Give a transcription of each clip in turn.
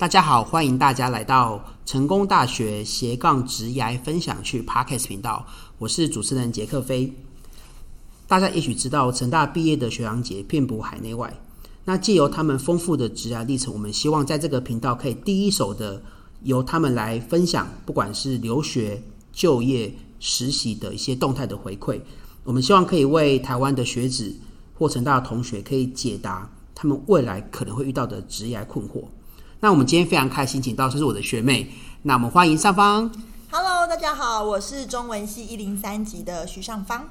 大家好，欢迎大家来到成功大学斜杠职涯分享区 Podcast 频道，我是主持人杰克飞。大家也许知道，成大毕业的学长姐遍布海内外。那借由他们丰富的职涯历程，我们希望在这个频道可以第一手的由他们来分享，不管是留学、就业、实习的一些动态的回馈。我们希望可以为台湾的学子或成大的同学，可以解答他们未来可能会遇到的职涯困惑。那我们今天非常开心，请到这是我的学妹。那我们欢迎上方。Hello，大家好，我是中文系一零三级的徐尚方。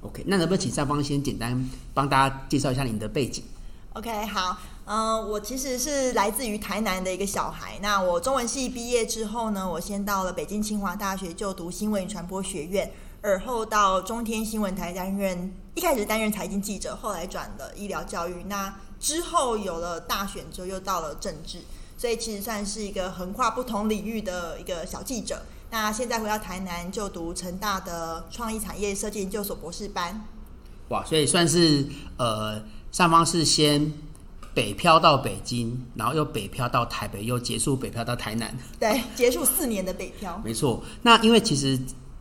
OK，那能不能请上方先简单帮大家介绍一下您的背景？OK，好，嗯、呃，我其实是来自于台南的一个小孩。那我中文系毕业之后呢，我先到了北京清华大学就读新闻与传播学院，而后到中天新闻台担任，一开始担任财经记者，后来转了医疗教育。那之后有了大选之后，又到了政治。所以其实算是一个横跨不同领域的一个小记者。那现在回到台南就读成大的创意产业设计研究所博士班。哇，所以算是呃，上方是先北漂到北京，然后又北漂到台北，又结束北漂到台南。对，结束四年的北漂。没错。那因为其实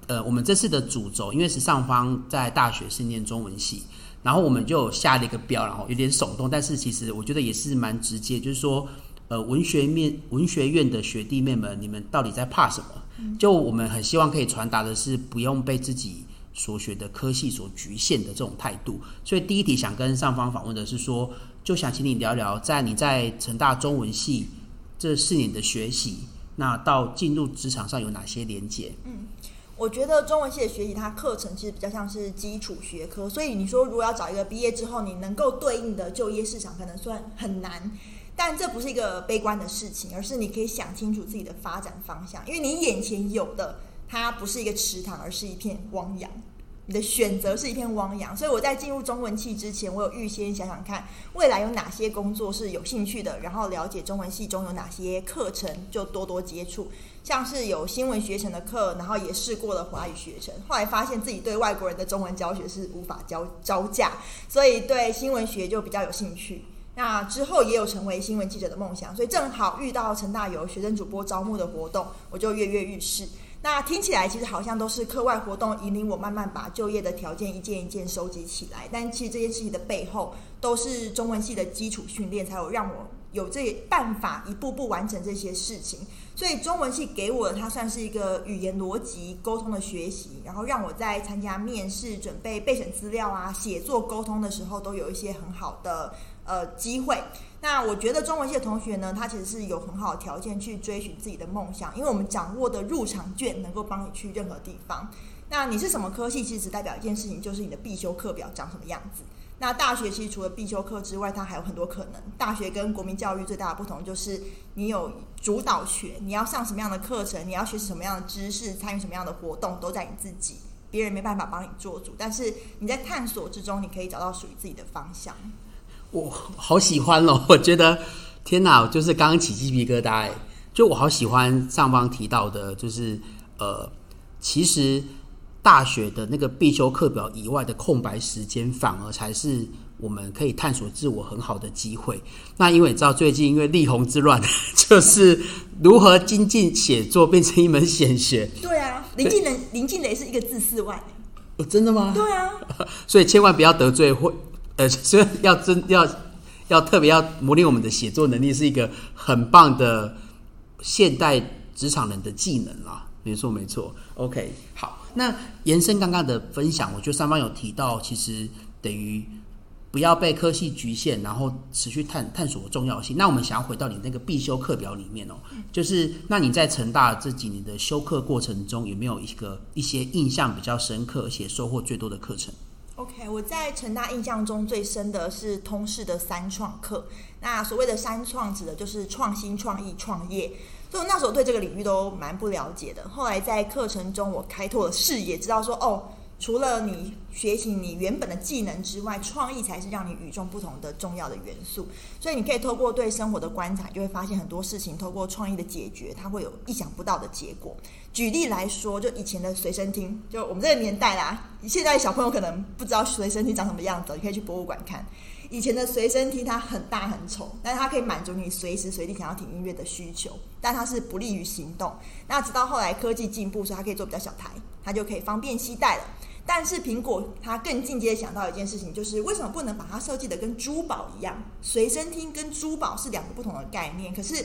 呃，我们这次的主轴，因为是上方在大学是念中文系，然后我们就下了一个标，然后有点耸动，但是其实我觉得也是蛮直接，就是说。呃，文学面文学院的学弟妹们，你们到底在怕什么？就我们很希望可以传达的是，不用被自己所学的科系所局限的这种态度。所以第一题想跟上方访问的是说，就想请你聊聊，在你在成大中文系这四年的学习，那到进入职场上有哪些连结？嗯，我觉得中文系的学习，它课程其实比较像是基础学科，所以你说如果要找一个毕业之后你能够对应的就业市场，可能算很难。但这不是一个悲观的事情，而是你可以想清楚自己的发展方向，因为你眼前有的它不是一个池塘，而是一片汪洋。你的选择是一片汪洋，所以我在进入中文系之前，我有预先想想看未来有哪些工作是有兴趣的，然后了解中文系中有哪些课程，就多多接触。像是有新闻学程的课，然后也试过了华语学程，后来发现自己对外国人的中文教学是无法招招架，所以对新闻学就比较有兴趣。那之后也有成为新闻记者的梦想，所以正好遇到陈大有学生主播招募的活动，我就跃跃欲试。那听起来其实好像都是课外活动引领我慢慢把就业的条件一件一件收集起来，但其实这件事情的背后都是中文系的基础训练，才有让我有这办法一步步完成这些事情。所以中文系给我的它算是一个语言逻辑沟通的学习，然后让我在参加面试、准备备审资料啊、写作沟通的时候都有一些很好的。呃，机会。那我觉得中文系的同学呢，他其实是有很好的条件去追寻自己的梦想，因为我们掌握的入场券能够帮你去任何地方。那你是什么科系，其实只代表一件事情，就是你的必修课表长什么样子。那大学其实除了必修课之外，它还有很多可能。大学跟国民教育最大的不同就是你有主导权，你要上什么样的课程，你要学习什么样的知识，参与什么样的活动，都在你自己，别人没办法帮你做主。但是你在探索之中，你可以找到属于自己的方向。我好喜欢哦！我觉得天哪，就是刚刚起鸡皮疙瘩哎！就我好喜欢上方提到的，就是呃，其实大学的那个必修课表以外的空白时间，反而才是我们可以探索自我很好的机会。那因为你知道，最近因为力宏之乱，就是如何精进写作变成一门显学。对啊，林静蕾，林静蕾是一个字四万。哦，真的吗？对啊，所以千万不要得罪或。呃，所以要真要要特别要磨练我们的写作能力，是一个很棒的现代职场人的技能啦。没错，没错。OK，好，那延伸刚刚的分享，我觉得上方有提到，其实等于不要被科系局限，然后持续探探索的重要性。那我们想要回到你那个必修课表里面哦，就是那你在成大这几年的修课过程中，有没有一个一些印象比较深刻而且收获最多的课程？OK，我在成大印象中最深的是通识的三创课。那所谓的三创指的就是创新、创意、创业。所以我那时候对这个领域都蛮不了解的。后来在课程中，我开拓了视野，知道说哦。除了你学习你原本的技能之外，创意才是让你与众不同的重要的元素。所以你可以透过对生活的观察，就会发现很多事情透过创意的解决，它会有意想不到的结果。举例来说，就以前的随身听，就我们这个年代啦，现在小朋友可能不知道随身听长什么样子，你可以去博物馆看。以前的随身听它很大很丑，但是它可以满足你随时随地想要听音乐的需求，但它是不利于行动。那直到后来科技进步，所以它可以做比较小台，它就可以方便携带了。但是苹果它更进阶想到一件事情，就是为什么不能把它设计的跟珠宝一样？随身听跟珠宝是两个不同的概念，可是。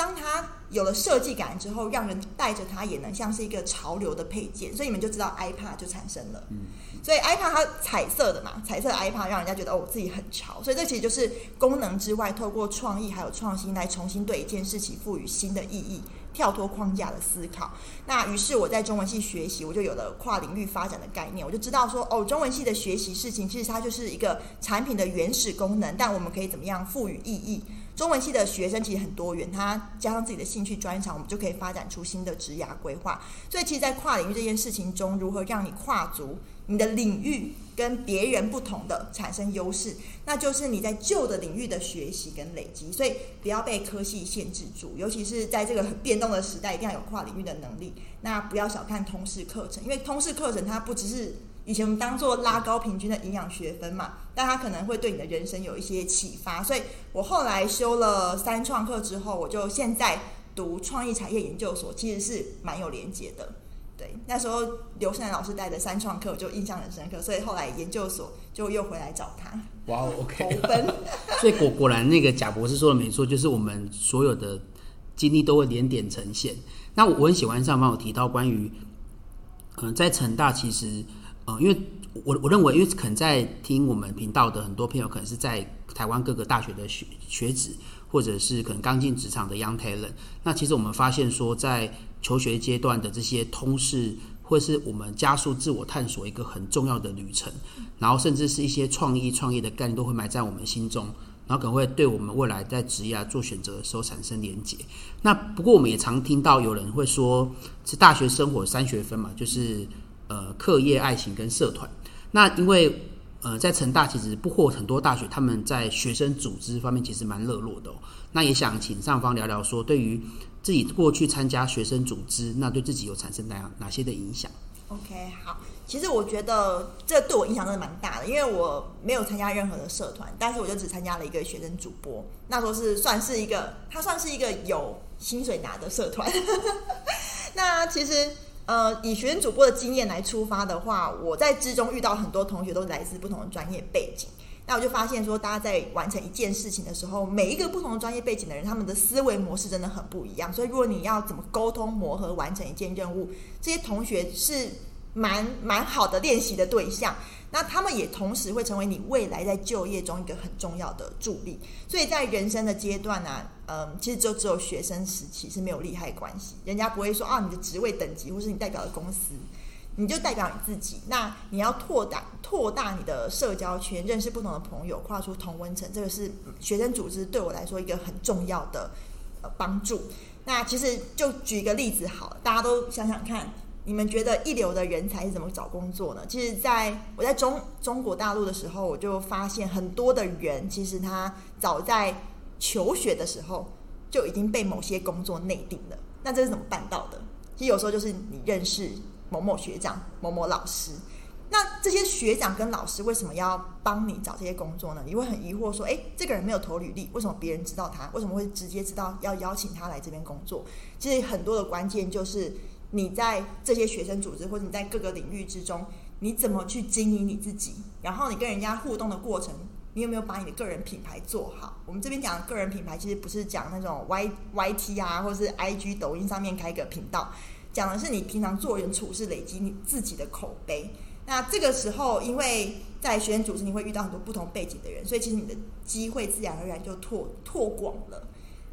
当它有了设计感之后，让人带着它也能像是一个潮流的配件，所以你们就知道 iPad 就产生了。嗯，所以 iPad 它彩色的嘛，彩色的 iPad 让人家觉得哦，自己很潮。所以这其实就是功能之外，透过创意还有创新来重新对一件事情赋予新的意义，跳脱框架的思考。那于是我在中文系学习，我就有了跨领域发展的概念，我就知道说哦，中文系的学习事情其实它就是一个产品的原始功能，但我们可以怎么样赋予意义？中文系的学生其实很多元，他加上自己的兴趣专长，我们就可以发展出新的职涯规划。所以，其实，在跨领域这件事情中，如何让你跨足你的领域跟别人不同的产生优势，那就是你在旧的领域的学习跟累积。所以，不要被科系限制住，尤其是在这个很变动的时代，一定要有跨领域的能力。那不要小看通识课程，因为通识课程它不只是。以前我们当做拉高平均的营养学分嘛，但它可能会对你的人生有一些启发，所以我后来修了三创课之后，我就现在读创意产业研究所，其实是蛮有连结的。对，那时候刘胜男老师带的三创课，我就印象很深刻，所以后来研究所就又回来找他。哇，OK，所以果果然那个贾博士说的没错，就是我们所有的经历都会连点呈现。那我很喜欢上方有提到关于，嗯、呃，在成大其实。呃因为我我认为，因为可能在听我们频道的很多朋友，可能是在台湾各个大学的学学子，或者是可能刚进职场的 young talent。那其实我们发现说，在求学阶段的这些通识，或是我们加速自我探索一个很重要的旅程，然后甚至是一些创意创业的概念，都会埋在我们心中，然后可能会对我们未来在职业做选择的时候产生连结。那不过我们也常听到有人会说，是大学生活三学分嘛，就是。呃，课业、爱情跟社团。那因为呃，在成大其实不获很多大学，他们在学生组织方面其实蛮热络的哦。那也想请上方聊聊说，对于自己过去参加学生组织，那对自己有产生哪样哪些的影响？OK，好。其实我觉得这对我影响真的蛮大的，因为我没有参加任何的社团，但是我就只参加了一个学生主播。那时候是算是一个，它算是一个有薪水拿的社团。那其实。呃，以学生主播的经验来出发的话，我在之中遇到很多同学都来自不同的专业背景，那我就发现说，大家在完成一件事情的时候，每一个不同的专业背景的人，他们的思维模式真的很不一样。所以，如果你要怎么沟通磨合完成一件任务，这些同学是蛮蛮好的练习的对象。那他们也同时会成为你未来在就业中一个很重要的助力，所以在人生的阶段呢、嗯，其实就只有学生时期是没有利害关系，人家不会说啊，你的职位等级或是你代表的公司，你就代表你自己。那你要拓大拓大你的社交圈，认识不同的朋友，跨出同温层，这个是学生组织对我来说一个很重要的呃帮助。那其实就举一个例子好了，大家都想想看。你们觉得一流的人才是怎么找工作呢？其实，在我在中中国大陆的时候，我就发现很多的人，其实他早在求学的时候就已经被某些工作内定了。那这是怎么办到的？其实有时候就是你认识某某学长、某某老师。那这些学长跟老师为什么要帮你找这些工作呢？你会很疑惑说：“诶，这个人没有投履历，为什么别人知道他？为什么会直接知道要邀请他来这边工作？”其实很多的关键就是。你在这些学生组织，或者你在各个领域之中，你怎么去经营你自己？然后你跟人家互动的过程，你有没有把你的个人品牌做好？我们这边讲的个人品牌，其实不是讲那种 Y Y T 啊，或是 I G 抖音上面开个频道，讲的是你平常做人处事，累积你自己的口碑。那这个时候，因为在学生组织，你会遇到很多不同背景的人，所以其实你的机会自然而然就拓拓广了。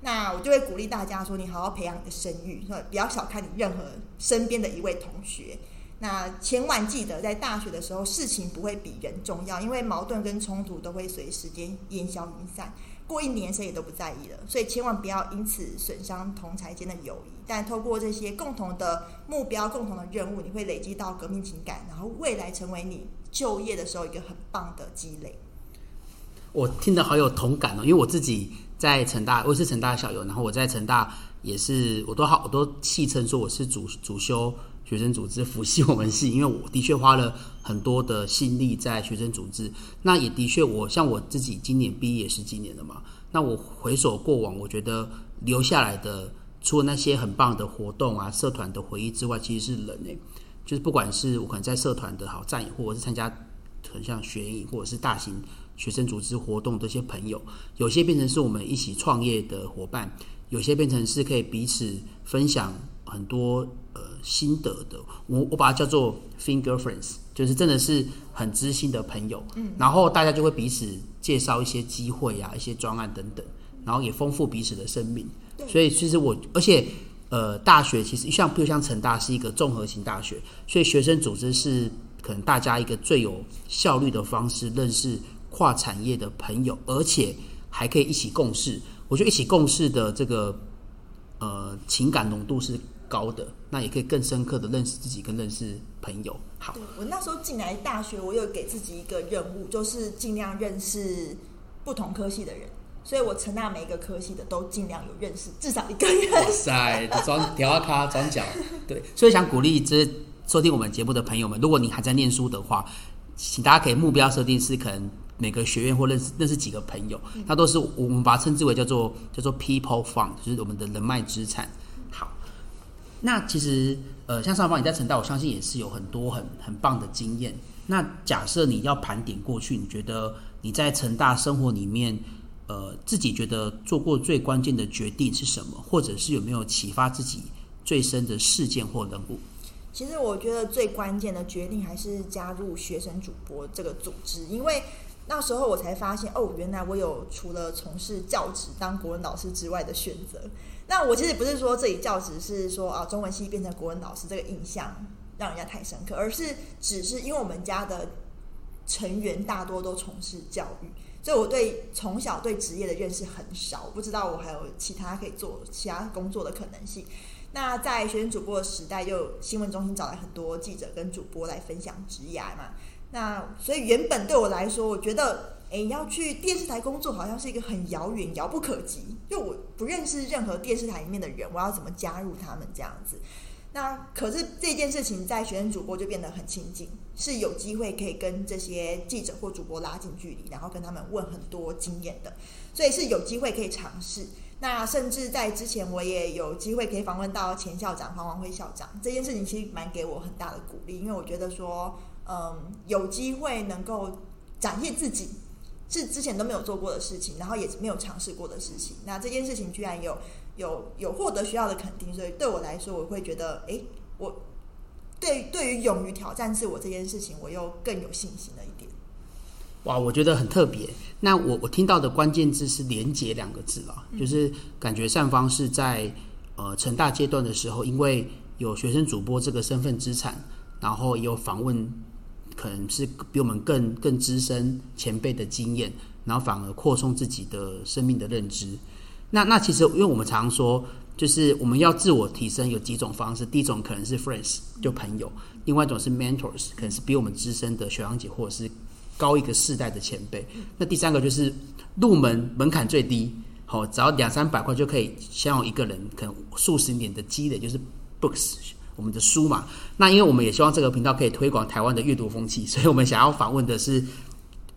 那我就会鼓励大家说，你好好培养你的声誉，说不要小看你任何身边的一位同学。那千万记得，在大学的时候，事情不会比人重要，因为矛盾跟冲突都会随时间烟消云散。过一年，谁也都不在意了。所以千万不要因此损伤同才间的友谊。但透过这些共同的目标、共同的任务，你会累积到革命情感，然后未来成为你就业的时候一个很棒的积累。我听得好有同感哦，因为我自己。在成大，我是成大校友，然后我在成大也是，我都好，我都戏称说我是主主修学生组织辅系我们系，因为我的确花了很多的心力在学生组织。那也的确，我像我自己今年毕业也十几年了嘛。那我回首过往，我觉得留下来的，除了那些很棒的活动啊、社团的回忆之外，其实是人诶，就是不管是我可能在社团的好战友，或者是参加很像学营，或者是大型学生组织活动的一些朋友，有些变成是我们一起创业的伙伴，有些变成是可以彼此分享很多呃。心得的，我我把它叫做 finger friends，就是真的是很知心的朋友。嗯，然后大家就会彼此介绍一些机会啊，一些专案等等，然后也丰富彼此的生命。对，所以其实我，而且呃，大学其实像，比如像成大是一个综合型大学，所以学生组织是可能大家一个最有效率的方式认识跨产业的朋友，而且还可以一起共事。我觉得一起共事的这个呃情感浓度是高的，那也可以更深刻的认识自己跟认识朋友。好，我那时候进来大学，我有给自己一个任务，就是尽量认识不同科系的人。所以我成大每一个科系的都尽量有认识，至少一个人。哇塞，转调啊咖转角，对。所以想鼓励这收听我们节目的朋友们，如果你还在念书的话，请大家可以目标设定是可能每个学院或认识认识几个朋友，那都是我们把它称之为叫做叫做 people fund，就是我们的人脉资产。好那其实，呃，像上方你在成大，我相信也是有很多很很棒的经验。那假设你要盘点过去，你觉得你在成大生活里面，呃，自己觉得做过最关键的决定是什么？或者是有没有启发自己最深的事件或人物？其实我觉得最关键的决定还是加入学生主播这个组织，因为那时候我才发现，哦，原来我有除了从事教职当国文老师之外的选择。那我其实不是说这里教职是说啊，中文系变成国文老师这个印象让人家太深刻，而是只是因为我们家的成员大多都从事教育，所以我对从小对职业的认识很少，我不知道我还有其他可以做其他工作的可能性。那在学生主播的时代，就新闻中心找来很多记者跟主播来分享职涯嘛。那所以原本对我来说，我觉得。哎，要去电视台工作，好像是一个很遥远、遥不可及。就我不认识任何电视台里面的人，我要怎么加入他们这样子？那可是这件事情在学生主播就变得很亲近，是有机会可以跟这些记者或主播拉近距离，然后跟他们问很多经验的，所以是有机会可以尝试。那甚至在之前，我也有机会可以访问到前校长黄王辉校长，这件事情其实蛮给我很大的鼓励，因为我觉得说，嗯，有机会能够展现自己。是之前都没有做过的事情，然后也没有尝试过的事情。那这件事情居然有有有获得学校的肯定，所以对我来说，我会觉得，哎，我对对于勇于挑战自我这件事情，我又更有信心了一点。哇，我觉得很特别。那我我听到的关键字是“连结”两个字啊，就是感觉善方是在呃成大阶段的时候，因为有学生主播这个身份资产，然后也有访问。可能是比我们更更资深前辈的经验，然后反而扩充自己的生命的认知。那那其实，因为我们常说，就是我们要自我提升有几种方式。第一种可能是 friends，就朋友；另外一种是 mentors，可能是比我们资深的学长姐或者是高一个世代的前辈。那第三个就是入门门槛最低，好，只要两三百块就可以享有一个人可能数十年的积累，就是 books。我们的书嘛，那因为我们也希望这个频道可以推广台湾的阅读风气，所以我们想要访问的是，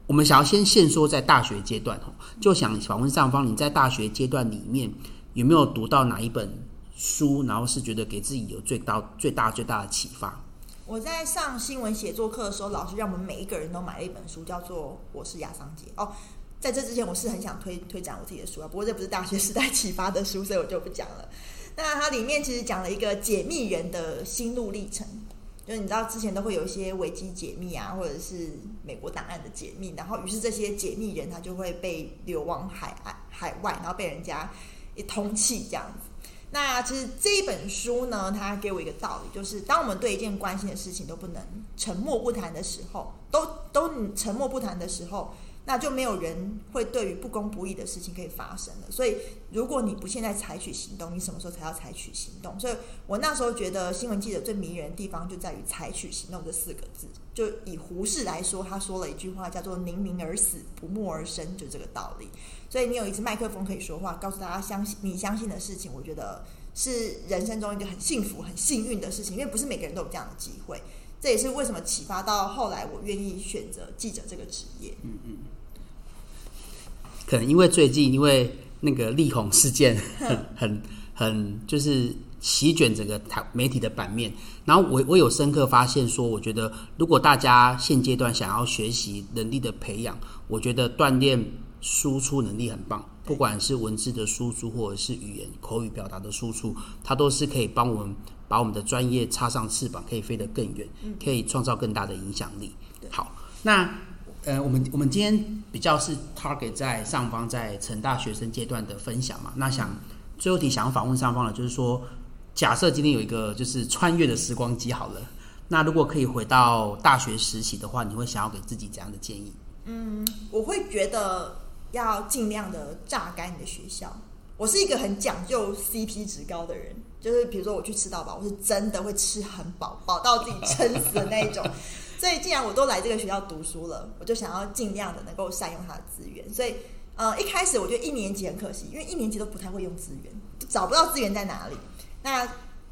我们想要先限缩在大学阶段哦，就想访问上方，你在大学阶段里面有没有读到哪一本书，然后是觉得给自己有最大、最大、最大的启发？我在上新闻写作课的时候，老师让我们每一个人都买了一本书，叫做《我是亚桑杰》哦。在这之前，我是很想推推展我自己的书啊，不过这不是大学时代启发的书，所以我就不讲了。那它里面其实讲了一个解密人的心路历程，就是你知道之前都会有一些维基解密啊，或者是美国档案的解密，然后于是这些解密人他就会被流亡海岸海外，然后被人家一通缉这样子。那其实这一本书呢，它给我一个道理，就是当我们对一件关心的事情都不能沉默不谈的时候，都都沉默不谈的时候。那就没有人会对于不公不义的事情可以发生了。所以，如果你不现在采取行动，你什么时候才要采取行动？所以我那时候觉得新闻记者最迷人的地方就在于“采取行动”这四个字。就以胡适来说，他说了一句话叫做“宁鸣而死，不默而生”，就这个道理。所以，你有一支麦克风可以说话，告诉大家相信你相信的事情，我觉得是人生中一个很幸福、很幸运的事情，因为不是每个人都有这样的机会。这也是为什么启发到后来我愿意选择记者这个职业。嗯嗯。可能因为最近因为那个力宏事件 很很很就是席卷整个台媒体的版面，然后我我有深刻发现说，我觉得如果大家现阶段想要学习能力的培养，我觉得锻炼输出能力很棒，不管是文字的输出或者是语言口语表达的输出，它都是可以帮我们。把我们的专业插上翅膀，可以飞得更远，可以创造更大的影响力。好，那呃，我们我们今天比较是 target 在上方在成大学生阶段的分享嘛。那想最后题想要访问上方的，就是说，假设今天有一个就是穿越的时光机好了，那如果可以回到大学实习的话，你会想要给自己怎样的建议？嗯，我会觉得要尽量的榨干你的学校。我是一个很讲究 CP 值高的人。就是比如说我去吃到饱，我是真的会吃很饱，饱到自己撑死的那一种。所以既然我都来这个学校读书了，我就想要尽量的能够善用它的资源。所以呃，一开始我觉得一年级很可惜，因为一年级都不太会用资源，找不到资源在哪里。那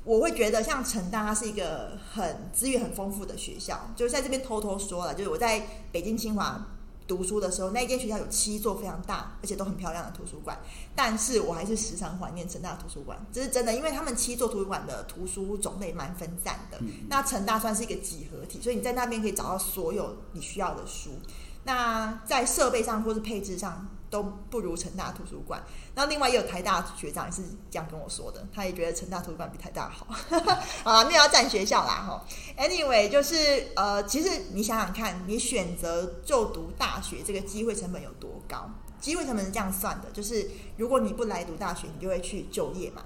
我会觉得像成大，它是一个很资源很丰富的学校。就是在这边偷偷说了，就是我在北京清华。读书的时候，那间学校有七座非常大而且都很漂亮的图书馆，但是我还是时常怀念成大图书馆，这是真的，因为他们七座图书馆的图书种类蛮分散的。那成大算是一个几何体，所以你在那边可以找到所有你需要的书。那在设备上或是配置上。都不如成大图书馆。那另外也有台大学长也是这样跟我说的，他也觉得成大图书馆比台大好。啊，没有要占学校啦哈。Anyway，就是呃，其实你想想看，你选择就读大学这个机会成本有多高？机会成本是这样算的，就是如果你不来读大学，你就会去就业嘛。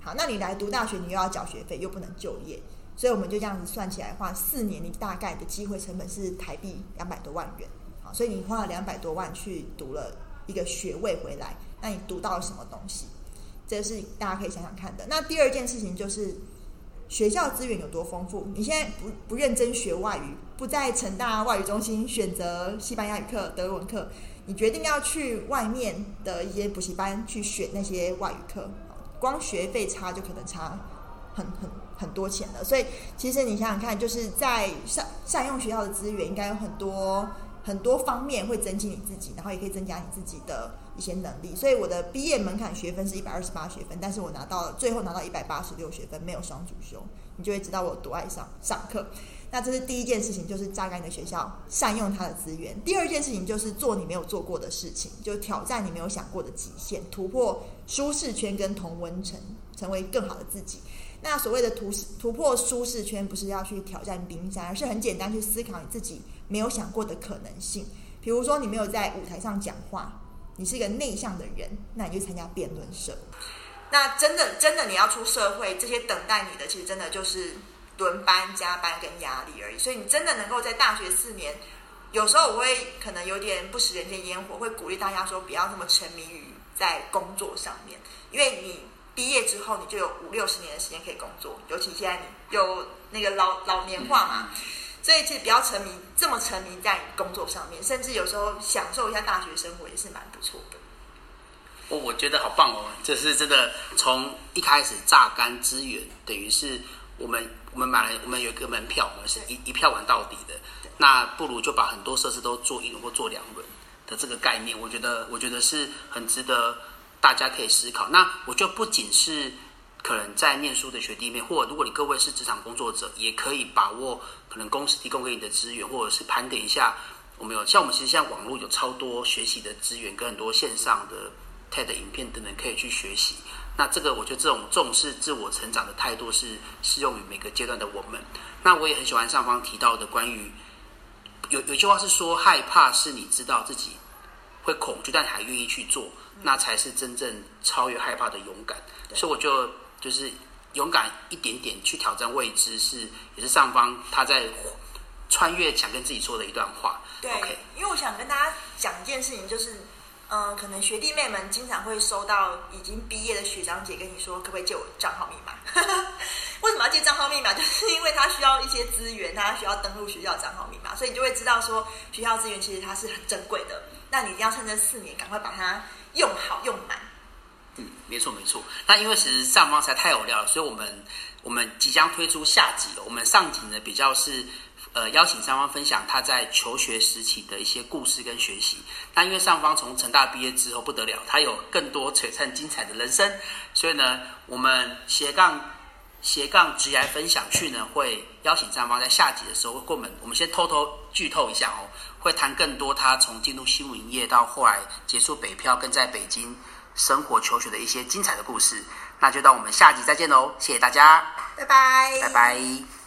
好，那你来读大学，你又要缴学费，又不能就业，所以我们就这样子算起来的话，四年你大概的机会成本是台币两百多万元。好所以你花了两百多万去读了一个学位回来，那你读到了什么东西？这是大家可以想想看的。那第二件事情就是学校资源有多丰富。你现在不不认真学外语，不在成大外语中心选择西班牙语课、德文课，你决定要去外面的一些补习班去选那些外语课，光学费差就可能差很很很多钱了。所以其实你想想看，就是在善善用学校的资源，应该有很多。很多方面会增进你自己，然后也可以增加你自己的一些能力。所以我的毕业门槛学分是一百二十八学分，但是我拿到了最后拿到一百八十六学分，没有双主修，你就会知道我有多爱上上课。那这是第一件事情，就是榨干你的学校，善用它的资源。第二件事情就是做你没有做过的事情，就挑战你没有想过的极限，突破舒适圈跟同温层，成为更好的自己。那所谓的突突破舒适圈，不是要去挑战冰山，而是很简单去思考你自己没有想过的可能性。比如说，你没有在舞台上讲话，你是一个内向的人，那你就参加辩论社。那真的真的你要出社会，这些等待你的，其实真的就是轮班、加班跟压力而已。所以你真的能够在大学四年，有时候我会可能有点不食人间烟火，会鼓励大家说不要那么沉迷于在工作上面，因为你。毕业之后，你就有五六十年的时间可以工作，尤其现在你有那个老老年化嘛，所以其实不要沉迷这么沉迷在工作上面，甚至有时候享受一下大学生活也是蛮不错的。我我觉得好棒哦，这是真的从一开始榨干资源，等于是我们我们买了我们有一个门票，我们是一一票玩到底的，那不如就把很多设施都做一轮或做两轮的这个概念，我觉得我觉得是很值得。大家可以思考，那我就不仅是可能在念书的学弟妹，或者如果你各位是职场工作者，也可以把握可能公司提供给你的资源，或者是盘点一下我们有像我们其实现在网络有超多学习的资源，跟很多线上的 TED 影片等等可以去学习。那这个我觉得这种重视自我成长的态度是适用于每个阶段的我们。那我也很喜欢上方提到的关于有有句话是说，害怕是你知道自己会恐惧，但还愿意去做。那才是真正超越害怕的勇敢，所以我就就是勇敢一点点去挑战未知，是也是上方他在穿越想跟自己说的一段话。对，Okay. 因为我想跟大家讲一件事情，就是嗯、呃，可能学弟妹们经常会收到已经毕业的学长姐跟你说，可不可以借我账号密码？为什么要借账号密码？就是因为他需要一些资源，他需要登录学校账号密码，所以你就会知道说学校资源其实它是很珍贵的。那你一定要趁这四年赶快把它。用好用满，嗯，没错没错。那因为其实上方实在太有料了，所以我们我们即将推出下集。我们上集呢比较是呃邀请上方分享他在求学时期的一些故事跟学习。那因为上方从成大毕业之后不得了，他有更多璀璨精彩的人生，所以呢，我们斜杠斜杠职涯分享去呢会邀请上方在下集的时候会跟我们，我们先偷偷剧透一下哦，会谈更多他从进入新闻业到后来结束北漂，跟在北京。生活求学的一些精彩的故事，那就到我们下集再见喽！谢谢大家，拜拜，拜拜。